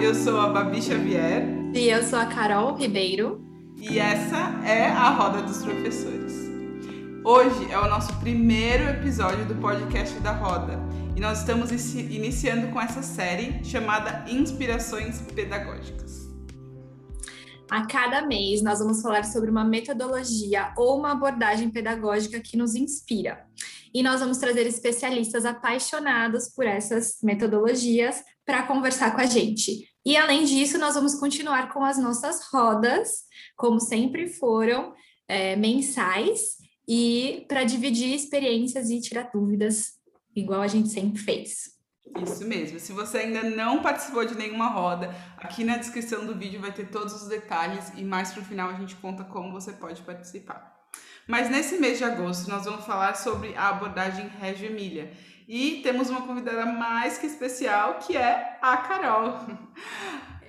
eu sou a Babi Xavier. E eu sou a Carol Ribeiro. E essa é a Roda dos Professores. Hoje é o nosso primeiro episódio do podcast da Roda e nós estamos iniciando com essa série chamada Inspirações Pedagógicas. A cada mês, nós vamos falar sobre uma metodologia ou uma abordagem pedagógica que nos inspira. E nós vamos trazer especialistas apaixonados por essas metodologias para conversar com a gente. E além disso, nós vamos continuar com as nossas rodas, como sempre foram, é, mensais, e para dividir experiências e tirar dúvidas, igual a gente sempre fez. Isso mesmo. Se você ainda não participou de nenhuma roda, aqui na descrição do vídeo vai ter todos os detalhes e mais para o final a gente conta como você pode participar. Mas nesse mês de agosto nós vamos falar sobre a abordagem Reggio Emília. E temos uma convidada mais que especial, que é a Carol.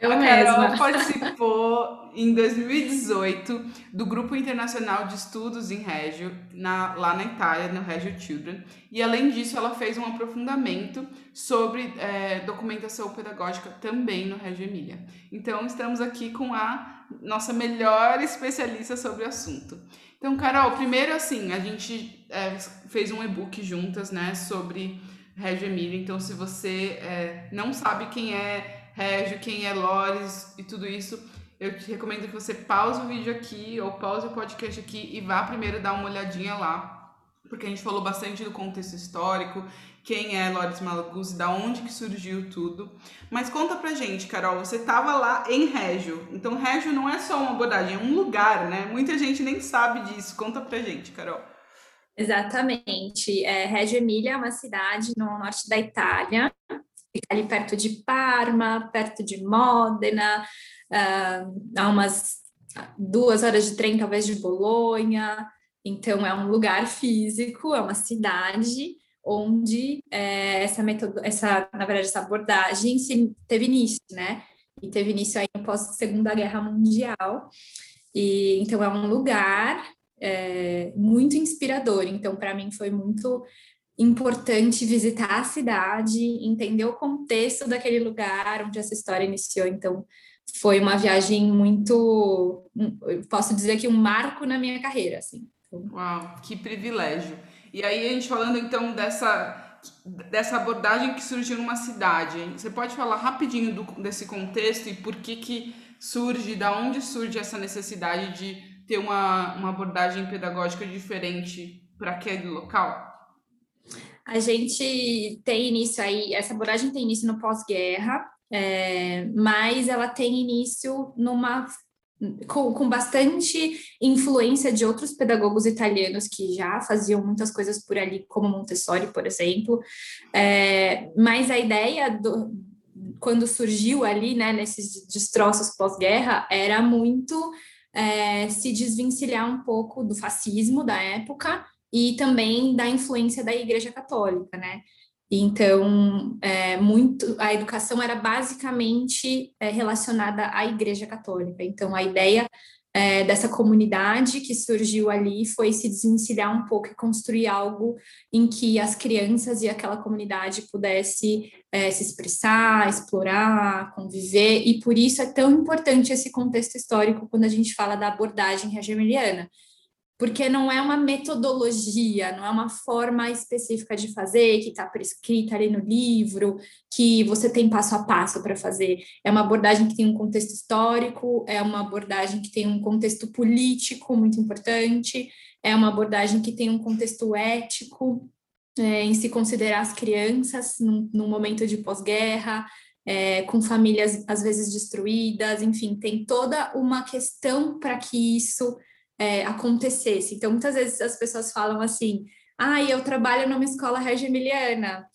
Eu a mesma. Carol participou em 2018 do Grupo Internacional de Estudos em Reggio, na, lá na Itália, no Reggio Children. E além disso, ela fez um aprofundamento sobre é, documentação pedagógica também no Reggio Emília. Então, estamos aqui com a nossa melhor especialista sobre o assunto. Então, Carol, primeiro assim, a gente é, fez um e-book juntas, né, sobre Reggio Emília. Então, se você é, não sabe quem é Régio, quem é Lores e tudo isso, eu te recomendo que você pause o vídeo aqui ou pause o podcast aqui e vá primeiro dar uma olhadinha lá, porque a gente falou bastante do contexto histórico, quem é Lores Malaguzzi, da onde que surgiu tudo. Mas conta pra gente, Carol, você estava lá em Régio. Então, Régio não é só uma abordagem, é um lugar, né? Muita gente nem sabe disso. Conta pra gente, Carol. Exatamente. É, Reggio Emília é uma cidade no norte da Itália, fica ali perto de Parma, perto de Modena, uh, a umas duas horas de trem, talvez, de Bolonha. Então, é um lugar físico, é uma cidade onde é, essa metodo, essa, na verdade, essa abordagem teve início, né? E teve início aí após a Segunda Guerra Mundial. E então é um lugar é, muito inspirador. Então, para mim foi muito importante visitar a cidade, entender o contexto daquele lugar onde essa história iniciou. Então, foi uma viagem muito, posso dizer que um marco na minha carreira, assim. Uau, que privilégio. E aí a gente falando então dessa dessa abordagem que surgiu numa cidade, você pode falar rapidinho do, desse contexto e por que que surge, da onde surge essa necessidade de ter uma, uma abordagem pedagógica diferente para aquele local? A gente tem início aí, essa abordagem tem início no pós-guerra, é, mas ela tem início numa com, com, bastante influência de outros pedagogos italianos que já faziam muitas coisas por ali, como Montessori, por exemplo. É, mas a ideia do, quando surgiu ali, né, nesses destroços pós-guerra, era muito é, se desvencilhar um pouco do fascismo da época e também da influência da Igreja Católica, né? Então, é, muito a educação era basicamente é, relacionada à Igreja Católica. Então, a ideia é, dessa comunidade que surgiu ali foi se desvencilhar um pouco e construir algo em que as crianças e aquela comunidade pudesse é, se expressar, explorar, conviver. E por isso é tão importante esse contexto histórico quando a gente fala da abordagem hegemoniana porque não é uma metodologia, não é uma forma específica de fazer que está prescrita ali no livro, que você tem passo a passo para fazer. É uma abordagem que tem um contexto histórico, é uma abordagem que tem um contexto político muito importante, é uma abordagem que tem um contexto ético, é, em se considerar as crianças num, num momento de pós-guerra, é, com famílias às vezes destruídas, enfim, tem toda uma questão para que isso é, acontecesse. Então, muitas vezes as pessoas falam assim: ah, eu trabalho numa escola regimiliana,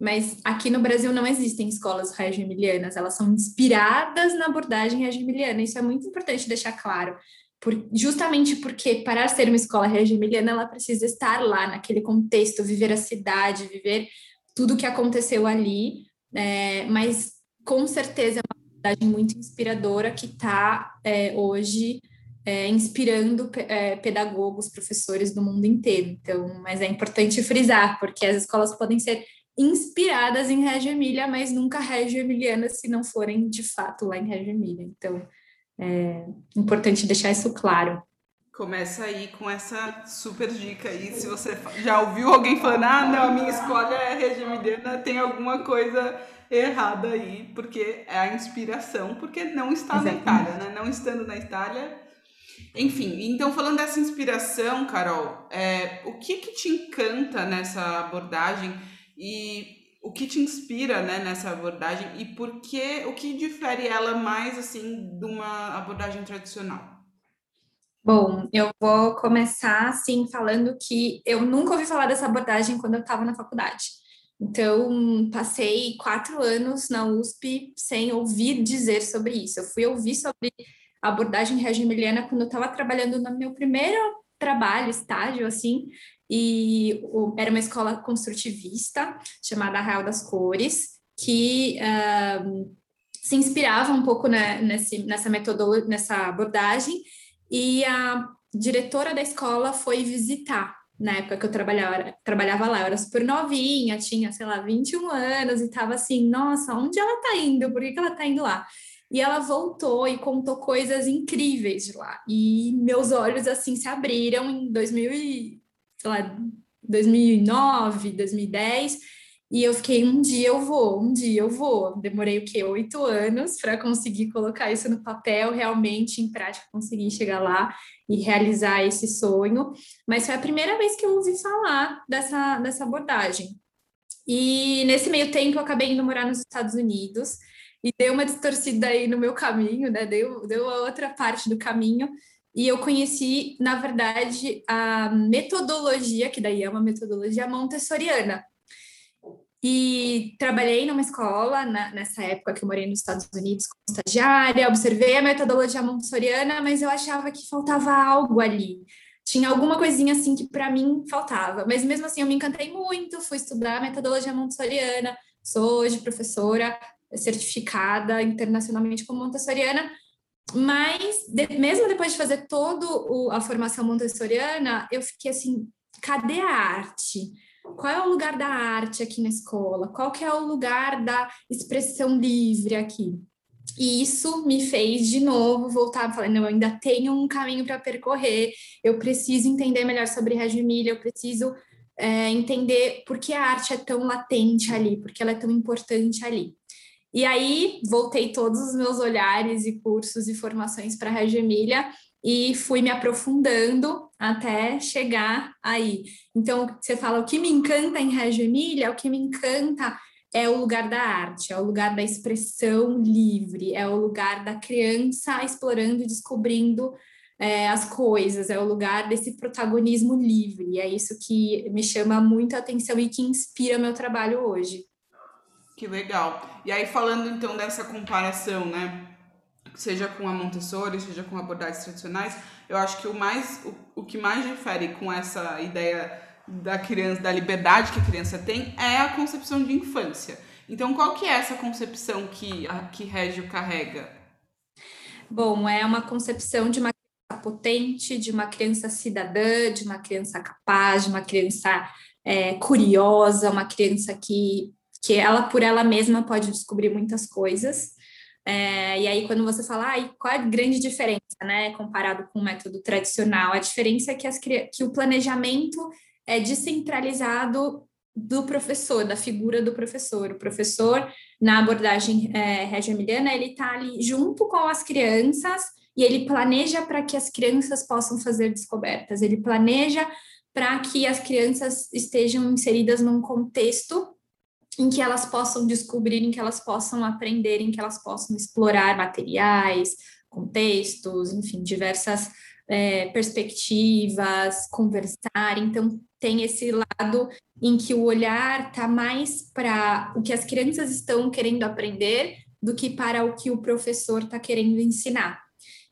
mas aqui no Brasil não existem escolas regimilianas, elas são inspiradas na abordagem regimiliana. Isso é muito importante deixar claro. Por, justamente porque para ser uma escola regimiliana ela precisa estar lá naquele contexto, viver a cidade, viver tudo o que aconteceu ali, é, mas com certeza é uma abordagem muito inspiradora que está é, hoje é, inspirando é, pedagogos, professores do mundo inteiro. Então, mas é importante frisar, porque as escolas podem ser inspiradas em Reggio Emília, mas nunca Reggio Emiliana se não forem de fato lá em Reggio Emília. Então, é importante deixar isso claro. Começa aí com essa super dica aí. Se você já ouviu alguém falando, ah, não, a minha escolha é Reggio Emiliana, tem alguma coisa errada aí, porque é a inspiração, porque não está Exatamente. na Itália, né? Não estando na Itália. Enfim, então falando dessa inspiração, Carol, é, o que que te encanta nessa abordagem e o que te inspira né, nessa abordagem e por que, o que difere ela mais assim de uma abordagem tradicional? Bom, eu vou começar assim falando que eu nunca ouvi falar dessa abordagem quando eu estava na faculdade. Então, passei quatro anos na USP sem ouvir dizer sobre isso. Eu fui ouvir sobre a abordagem regimiliana quando eu estava trabalhando no meu primeiro trabalho, estágio, assim, e o, era uma escola construtivista chamada Arraial das Cores, que uh, se inspirava um pouco nesse, nessa metodologia, nessa abordagem, e a diretora da escola foi visitar na época que eu trabalhava, trabalhava lá, eu era super novinha, tinha, sei lá, 21 anos, e tava assim, nossa, onde ela tá indo? Por que, que ela tá indo lá? E ela voltou e contou coisas incríveis de lá. E meus olhos, assim, se abriram em 2000 e, sei lá, 2009, 2010, e eu fiquei, um dia eu vou, um dia eu vou. Demorei o quê? Oito anos para conseguir colocar isso no papel, realmente em prática conseguir chegar lá e realizar esse sonho. Mas foi a primeira vez que eu ouvi falar dessa, dessa abordagem. E nesse meio tempo eu acabei indo morar nos Estados Unidos e deu uma distorcida aí no meu caminho, né? Deu, deu a outra parte do caminho. E eu conheci, na verdade, a metodologia, que daí é uma metodologia montessoriana, e trabalhei numa escola na, nessa época que eu morei nos Estados Unidos como estagiária, observei a metodologia montessoriana, mas eu achava que faltava algo ali. Tinha alguma coisinha assim que para mim faltava, mas mesmo assim eu me encantei muito, fui estudar a metodologia montessoriana, sou hoje professora certificada internacionalmente como montessoriana, mas de, mesmo depois de fazer toda a formação montessoriana, eu fiquei assim, cadê a arte? qual é o lugar da arte aqui na escola? Qual que é o lugar da expressão livre aqui? E isso me fez de novo voltar falando, eu ainda tenho um caminho para percorrer, eu preciso entender melhor sobre Reggio Emília, eu preciso é, entender por que a arte é tão latente ali, porque ela é tão importante ali. E aí voltei todos os meus olhares e cursos e formações para Reggio Emília e fui me aprofundando até chegar aí. Então, você fala, o que me encanta em Reggio Emília, o que me encanta é o lugar da arte, é o lugar da expressão livre, é o lugar da criança explorando e descobrindo é, as coisas, é o lugar desse protagonismo livre, é isso que me chama muito a atenção e que inspira meu trabalho hoje. Que legal. E aí, falando então dessa comparação, né? seja com a Montessori, seja com abordagens tradicionais, eu acho que o mais o, o que mais difere com essa ideia da criança, da liberdade que a criança tem, é a concepção de infância. Então, qual que é essa concepção que a que Régio carrega? Bom, é uma concepção de uma criança potente, de uma criança cidadã, de uma criança capaz, de uma criança é, curiosa, uma criança que, que ela por ela mesma pode descobrir muitas coisas. É, e aí, quando você fala, ah, qual é a grande diferença, né, comparado com o método tradicional? A diferença é que, as, que o planejamento é descentralizado do professor, da figura do professor. O professor, na abordagem é, regia-emiliana, ele está ali junto com as crianças e ele planeja para que as crianças possam fazer descobertas, ele planeja para que as crianças estejam inseridas num contexto em que elas possam descobrir, em que elas possam aprender, em que elas possam explorar materiais, contextos, enfim, diversas é, perspectivas, conversar. Então, tem esse lado em que o olhar está mais para o que as crianças estão querendo aprender do que para o que o professor está querendo ensinar.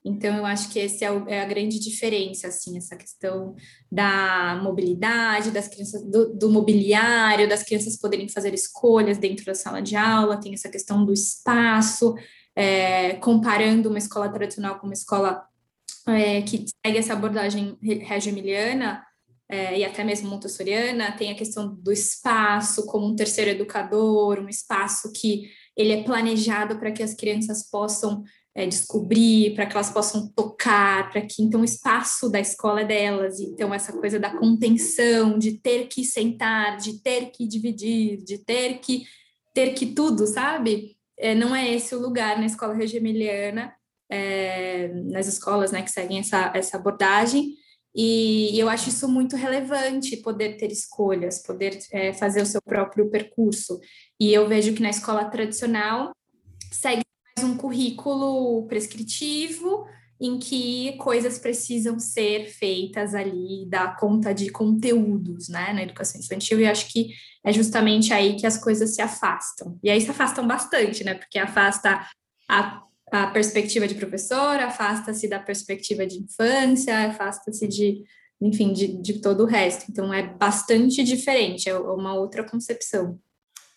Então, eu acho que essa é, é, a grande diferença, assim, essa questão da mobilidade, das crianças, do, do, mobiliário, das crianças poderem fazer escolhas dentro da sala de aula, tem essa questão do espaço, é, comparando uma escola tradicional com uma escola é, que segue essa abordagem regio-emiliana, é, e até mesmo montessoriana, tem a questão do espaço como um terceiro educador, um espaço que ele é planejado para que as crianças possam é, descobrir, para que elas possam tocar, para que então o espaço da escola é delas, então essa coisa da contenção, de ter que sentar, de ter que dividir, de ter que ter que tudo, sabe? É, não é esse o lugar na escola regimiliana, é, nas escolas né, que seguem essa, essa abordagem, e eu acho isso muito relevante, poder ter escolhas, poder é, fazer o seu próprio percurso. E eu vejo que na escola tradicional segue um currículo prescritivo, em que coisas precisam ser feitas ali, dar conta de conteúdos, né, na educação infantil, e acho que é justamente aí que as coisas se afastam. E aí se afastam bastante, né, porque afasta a a perspectiva de professor, afasta-se da perspectiva de infância, afasta-se de, enfim, de, de todo o resto. Então, é bastante diferente, é uma outra concepção.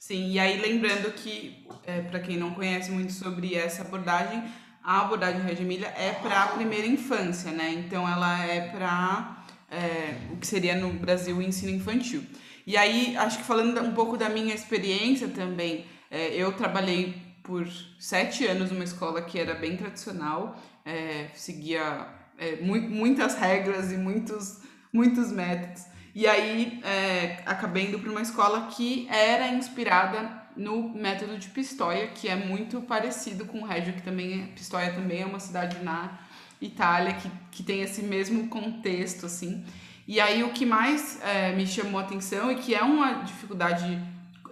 Sim, e aí lembrando que, é, para quem não conhece muito sobre essa abordagem, a abordagem Reggio Emília é para a primeira infância, né? Então, ela é para é, o que seria no Brasil o ensino infantil. E aí, acho que falando um pouco da minha experiência também, é, eu trabalhei por sete anos numa escola que era bem tradicional, é, seguia é, mu muitas regras e muitos, muitos métodos. E aí é, acabei indo para uma escola que era inspirada no método de Pistoia, que é muito parecido com o Reggio, que também é, Pistoia também é uma cidade na Itália que, que tem esse mesmo contexto assim. E aí o que mais é, me chamou a atenção e que é uma dificuldade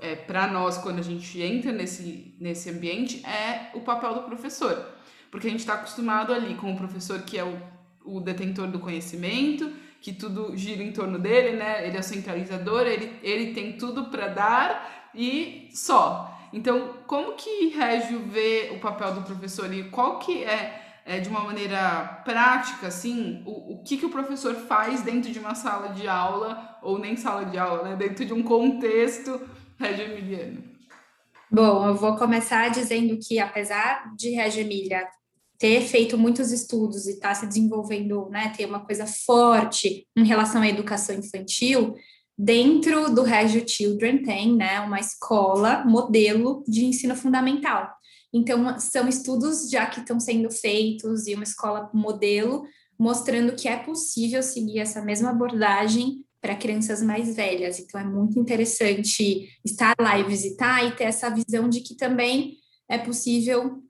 é, para nós, quando a gente entra nesse, nesse ambiente, é o papel do professor. Porque a gente está acostumado ali com o professor que é o, o detentor do conhecimento, que tudo gira em torno dele, né? Ele é o centralizador, ele, ele tem tudo para dar e só. Então, como que Régio vê o papel do professor e qual que é, é de uma maneira prática, assim, o, o que, que o professor faz dentro de uma sala de aula, ou nem sala de aula, né? Dentro de um contexto Reggio Emiliano? Bom, eu vou começar dizendo que, apesar de Reggio Emília ter feito muitos estudos e estar tá se desenvolvendo, né, ter uma coisa forte em relação à educação infantil, dentro do Reggio Children tem, né, uma escola modelo de ensino fundamental. Então, são estudos já que estão sendo feitos e uma escola modelo mostrando que é possível seguir essa mesma abordagem para crianças mais velhas. Então, é muito interessante estar lá e visitar e ter essa visão de que também é possível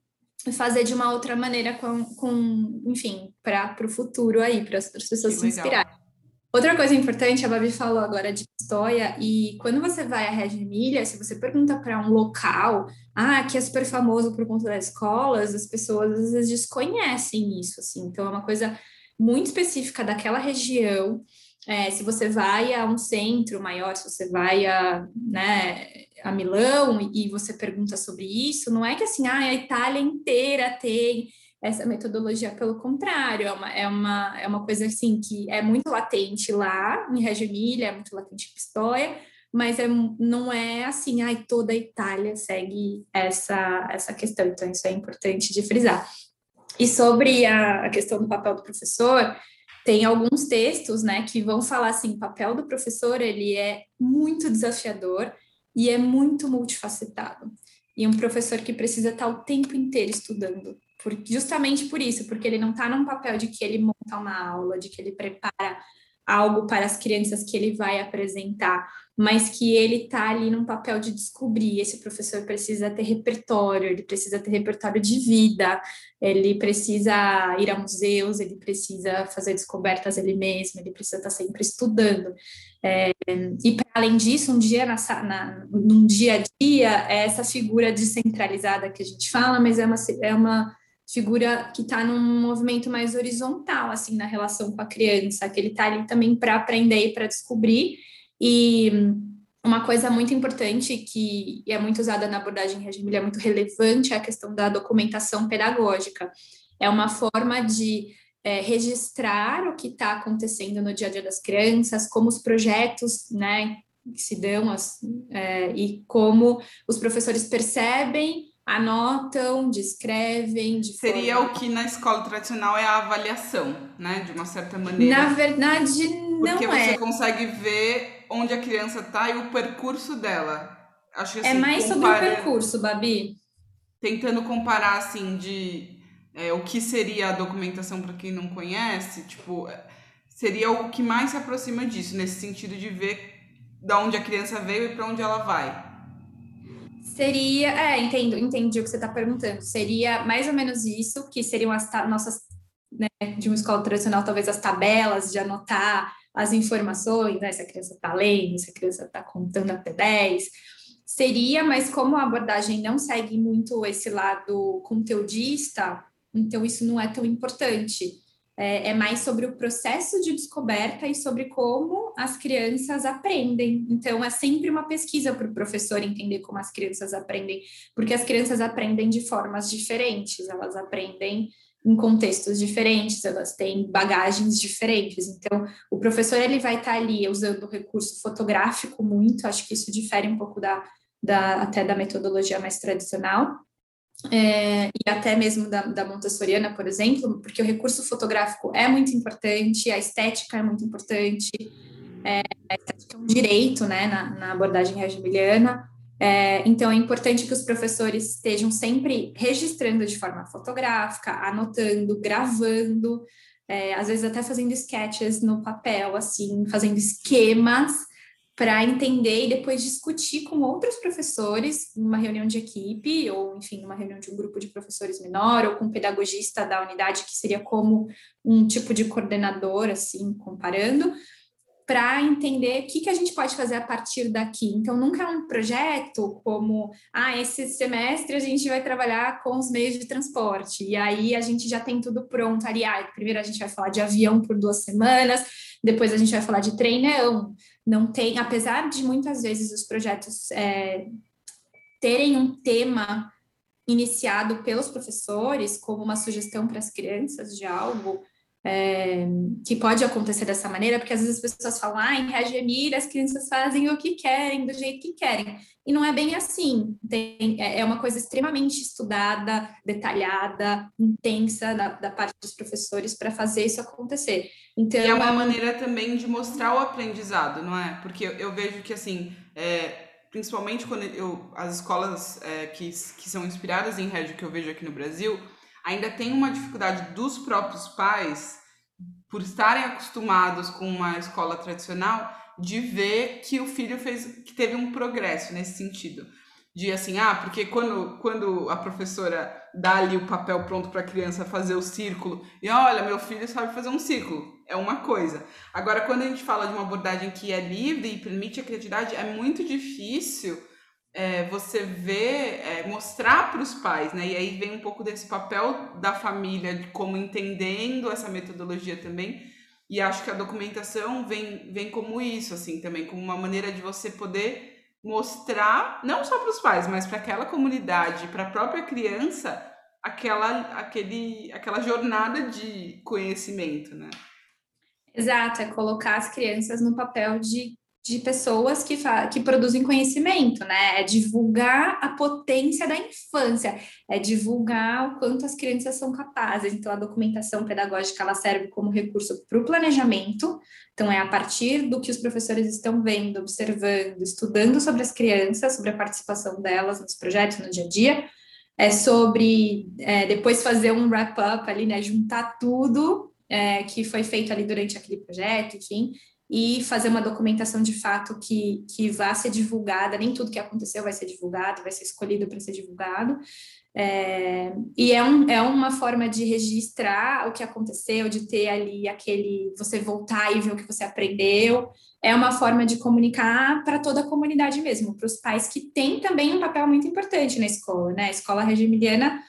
fazer de uma outra maneira com, com enfim, para o futuro aí, para as pessoas que se inspirarem. Outra coisa importante, a Babi falou agora de história, e quando você vai a Reggio Emília, se você pergunta para um local, ah, que é super famoso por conta das escolas, as pessoas às vezes desconhecem isso, assim, então é uma coisa muito específica daquela região, é, se você vai a um centro maior, se você vai a, né, a Milão e você pergunta sobre isso, não é que assim, ah, a Itália inteira tem essa metodologia, pelo contrário, é uma, é uma, é uma coisa assim que é muito latente lá em Reggio Emília, é muito latente em Pistoia, mas é, não é assim, ai, toda a Itália segue essa, essa questão, então isso é importante de frisar. E sobre a, a questão do papel do professor, tem alguns textos, né, que vão falar assim, o papel do professor, ele é muito desafiador e é muito multifacetado. E um professor que precisa estar o tempo inteiro estudando, por, justamente por isso, porque ele não está num papel de que ele monta uma aula, de que ele prepara algo para as crianças que ele vai apresentar, mas que ele está ali num papel de descobrir. Esse professor precisa ter repertório, ele precisa ter repertório de vida, ele precisa ir a museus, ele precisa fazer descobertas ele mesmo, ele precisa estar tá sempre estudando. É, e para além disso, um dia na, na, num dia a dia, é essa figura descentralizada que a gente fala, mas é uma, é uma figura que está num movimento mais horizontal, assim, na relação com a criança, que ele está ali também para aprender e para descobrir. E uma coisa muito importante que é muito usada na abordagem regime é muito relevante é a questão da documentação pedagógica. É uma forma de é, registrar o que está acontecendo no dia a dia das crianças, como os projetos, né, se dão as, é, e como os professores percebem anotam, descrevem. De Seria forma... o que na escola tradicional é a avaliação, né? De uma certa maneira. Na verdade, Porque não você é. consegue ver onde a criança está e o percurso dela. Acho que, é assim, mais sobre o percurso, Babi. Tentando comparar, assim, de é, o que seria a documentação para quem não conhece, tipo, seria o que mais se aproxima disso, nesse sentido de ver da onde a criança veio e para onde ela vai. Seria, é, entendo, entendi o que você está perguntando. Seria mais ou menos isso, que seriam as nossas, né, de uma escola tradicional, talvez as tabelas de anotar as informações, né, se a criança está lendo, se a criança está contando até 10. Seria, mas como a abordagem não segue muito esse lado conteudista, então isso não é tão importante é, é, mais sobre o processo de descoberta e sobre como as crianças aprendem. Então, é sempre uma pesquisa para o professor entender como as crianças aprendem, porque as crianças aprendem de formas diferentes, elas aprendem em contextos diferentes, elas têm bagagens diferentes. Então, o professor ele vai estar ali usando o recurso fotográfico muito, acho que isso difere um pouco da, da até da metodologia mais tradicional é, e até mesmo da, da montessoriana, por exemplo, porque o recurso fotográfico é muito importante, a estética é muito importante, é, a estética é um direito, né, na, na abordagem regimiliana, é, então é importante que os professores estejam sempre registrando de forma fotográfica, anotando, gravando, é, às vezes até fazendo sketches no papel, assim, fazendo esquemas, para entender e depois discutir com outros professores numa reunião de equipe, ou enfim, numa reunião de um grupo de professores menor, ou com um pedagogista da unidade, que seria como um tipo de coordenador, assim, comparando, para entender o que, que a gente pode fazer a partir daqui. Então, nunca é um projeto como, ah, esse semestre a gente vai trabalhar com os meios de transporte, e aí a gente já tem tudo pronto ali. Ah, primeiro a gente vai falar de avião por duas semanas, depois a gente vai falar de trem, não. Tem, apesar de muitas vezes os projetos é, terem um tema iniciado pelos professores, como uma sugestão para as crianças de algo é, que pode acontecer dessa maneira, porque às vezes as pessoas falam, ah, em Reggio Emília as crianças fazem o que querem, do jeito que querem. E não é bem assim. Tem, é, é uma coisa extremamente estudada, detalhada, intensa da, da parte dos professores para fazer isso acontecer. Então, e é uma maneira também de mostrar o aprendizado, não é? Porque eu, eu vejo que, assim, é, principalmente quando eu, as escolas é, que, que são inspiradas em Reggio que eu vejo aqui no Brasil, ainda tem uma dificuldade dos próprios pais, por estarem acostumados com uma escola tradicional, de ver que o filho fez, que teve um progresso nesse sentido. De assim, ah, porque quando, quando a professora dá ali o papel pronto para a criança fazer o círculo, e olha, meu filho sabe fazer um círculo, é uma coisa. Agora, quando a gente fala de uma abordagem que é livre e permite a criatividade, é muito difícil é, você vê, é, mostrar para os pais, né? E aí vem um pouco desse papel da família, de como entendendo essa metodologia também. E acho que a documentação vem, vem como isso, assim, também, como uma maneira de você poder mostrar, não só para os pais, mas para aquela comunidade, para a própria criança, aquela, aquele, aquela jornada de conhecimento, né? Exato, é colocar as crianças no papel de de pessoas que, que produzem conhecimento, né? É divulgar a potência da infância, é divulgar o quanto as crianças são capazes. Então, a documentação pedagógica ela serve como recurso para o planejamento. Então, é a partir do que os professores estão vendo, observando, estudando sobre as crianças, sobre a participação delas nos projetos, no dia a dia. É sobre é, depois fazer um wrap-up ali, né? Juntar tudo é, que foi feito ali durante aquele projeto, enfim, e fazer uma documentação de fato que, que vá ser divulgada, nem tudo que aconteceu vai ser divulgado, vai ser escolhido para ser divulgado. É, e é, um, é uma forma de registrar o que aconteceu, de ter ali aquele, você voltar e ver o que você aprendeu. É uma forma de comunicar para toda a comunidade mesmo, para os pais que têm também um papel muito importante na escola, né? A escola regimiliana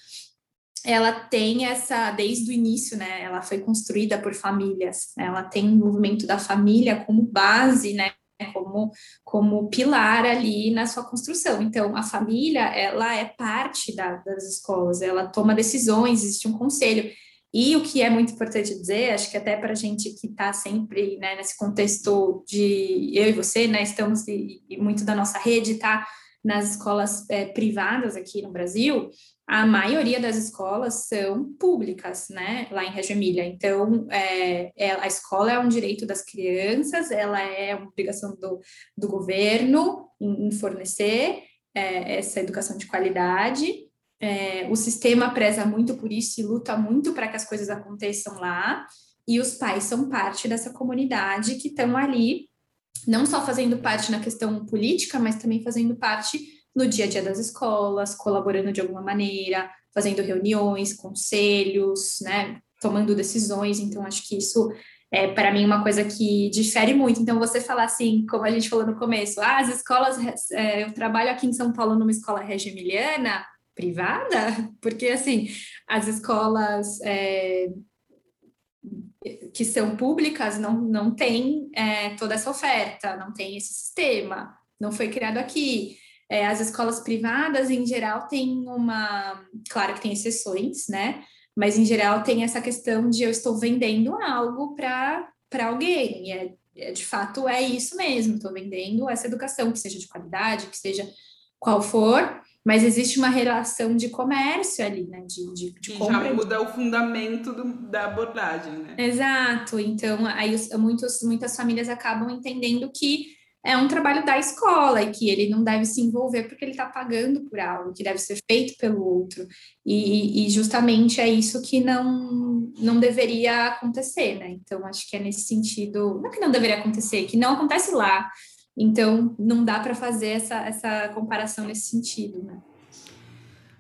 ela tem essa, desde o início, né, ela foi construída por famílias, né, ela tem o movimento da família como base, né, como, como pilar ali na sua construção. Então, a família, ela é parte da, das escolas, ela toma decisões, existe um conselho. E o que é muito importante dizer, acho que até para a gente que está sempre né, nesse contexto de eu e você, né, estamos, e, e muito da nossa rede está nas escolas é, privadas aqui no Brasil, a maioria das escolas são públicas, né, lá em Reggio Emília. Então, é, é, a escola é um direito das crianças, ela é uma obrigação do, do governo em, em fornecer é, essa educação de qualidade. O sistema preza muito por isso e luta muito para que as coisas aconteçam lá. E os pais são parte dessa comunidade que estão ali, não só fazendo parte na questão política, mas também fazendo parte no dia a dia das escolas, colaborando de alguma maneira, fazendo reuniões, conselhos, né, tomando decisões. Então, acho que isso é, para mim, uma coisa que difere muito. Então, você falar assim, como a gente falou no começo, ah, as escolas, é, eu trabalho aqui em São Paulo numa escola regimiliana privada, porque, assim, as escolas é, que são públicas não, não tem é, toda essa oferta, não tem esse sistema, não foi criado aqui. É, as escolas privadas, em geral, têm uma. Claro que tem exceções, né? Mas, em geral, tem essa questão de eu estou vendendo algo para alguém. E é, é, de fato, é isso mesmo. Estou vendendo essa educação, que seja de qualidade, que seja qual for, mas existe uma relação de comércio ali, né? De, de, de e compra. já muda o fundamento do, da abordagem, né? Exato. Então, aí muitos, muitas famílias acabam entendendo que é um trabalho da escola e que ele não deve se envolver porque ele está pagando por algo que deve ser feito pelo outro. E, e, justamente é isso que não, não deveria acontecer, né? Então, acho que é nesse sentido, não é que não deveria acontecer, que não acontece lá. Então, não dá para fazer essa, essa comparação nesse sentido, né?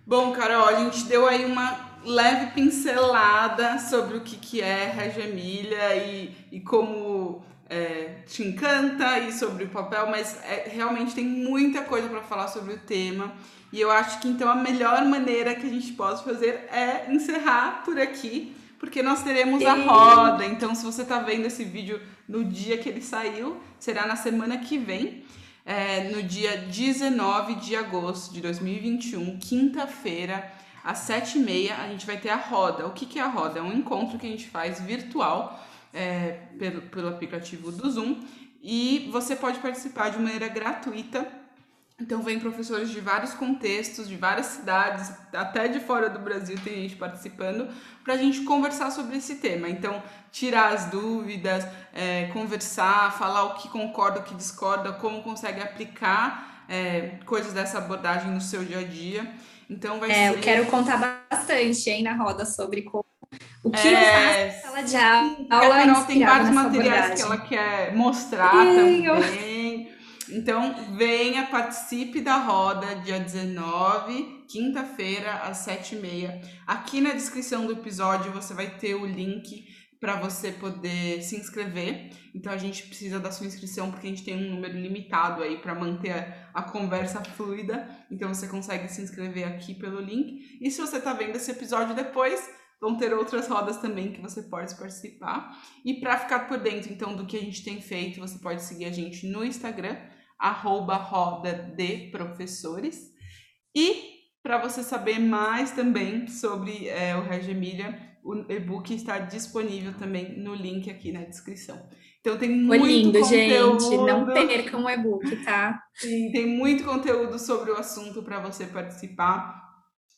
Bom, Carol, a gente deu aí uma leve pincelada sobre o que, que é Regia Emília e, e como é, te encanta e sobre o papel, mas é, realmente tem muita coisa para falar sobre o tema. E eu acho que então a melhor maneira que a gente pode fazer é encerrar por aqui, porque nós teremos a roda. Então, se você está vendo esse vídeo no dia que ele saiu, será na semana que vem. É, no dia 19 de agosto de 2021, quinta-feira, às 7h30, a gente vai ter a roda. O que, que é a roda? É um encontro que a gente faz virtual é, pelo, pelo aplicativo do Zoom e você pode participar de maneira gratuita. Então vem professores de vários contextos, de várias cidades, até de fora do Brasil tem gente participando, para a gente conversar sobre esse tema. Então, tirar as dúvidas, é, conversar, falar o que concorda, o que discorda, como consegue aplicar é, coisas dessa abordagem no seu dia a dia. Então vai é, ser... Eu quero contar bastante hein, na roda sobre como o que é, eu na sala de aula? A Carol tem vários materiais que ela quer mostrar também. Então, venha, participe da roda dia 19, quinta-feira, às 7h30. Aqui na descrição do episódio você vai ter o link para você poder se inscrever. Então a gente precisa da sua inscrição porque a gente tem um número limitado aí para manter a, a, conversa fluida. Então você consegue se inscrever aqui pelo link. E se você está vendo esse episódio depois, Vão ter outras rodas também que você pode participar. E para ficar por dentro, então, do que a gente tem feito, você pode seguir a gente no Instagram, arroba roda de professores. E para você saber mais também sobre é, o Reggio Emília, o e-book está disponível também no link aqui na descrição. Então tem muito Foi lindo, conteúdo. gente. Não percam o e-book, tá? Sim, tem muito conteúdo sobre o assunto para você participar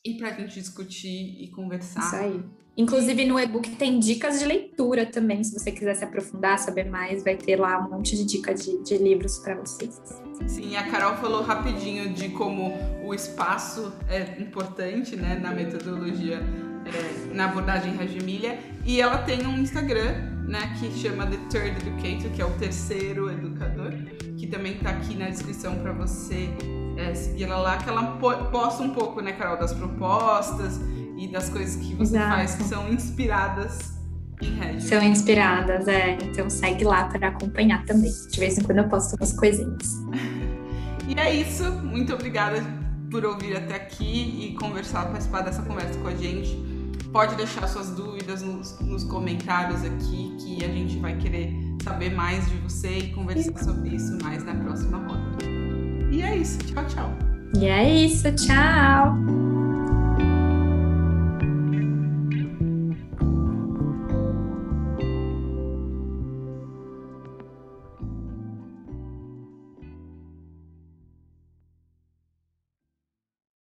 e para a gente discutir e conversar. Isso aí. Inclusive no e-book tem dicas de leitura também, se você quiser se aprofundar, saber mais, vai ter lá um monte de dicas de, de livros para vocês. Sim, a Carol falou rapidinho de como o espaço é importante né, na metodologia, é, na abordagem Regimilha, e ela tem um Instagram né, que chama The Third Educator, que é o terceiro educador, que também está aqui na descrição para você é, seguir ela lá, que ela posta um pouco, né, Carol, das propostas e das coisas que você Exato. faz que são inspiradas em Reggio. São inspiradas, é. Então segue lá para acompanhar também. De vez em quando eu posto umas coisinhas. e é isso. Muito obrigada por ouvir até aqui e conversar, participar dessa conversa com a gente. Pode deixar suas dúvidas nos, nos comentários aqui, que a gente vai querer saber mais de você e conversar sobre isso mais na próxima roda. E é isso. Tchau, tchau. E é isso. Tchau.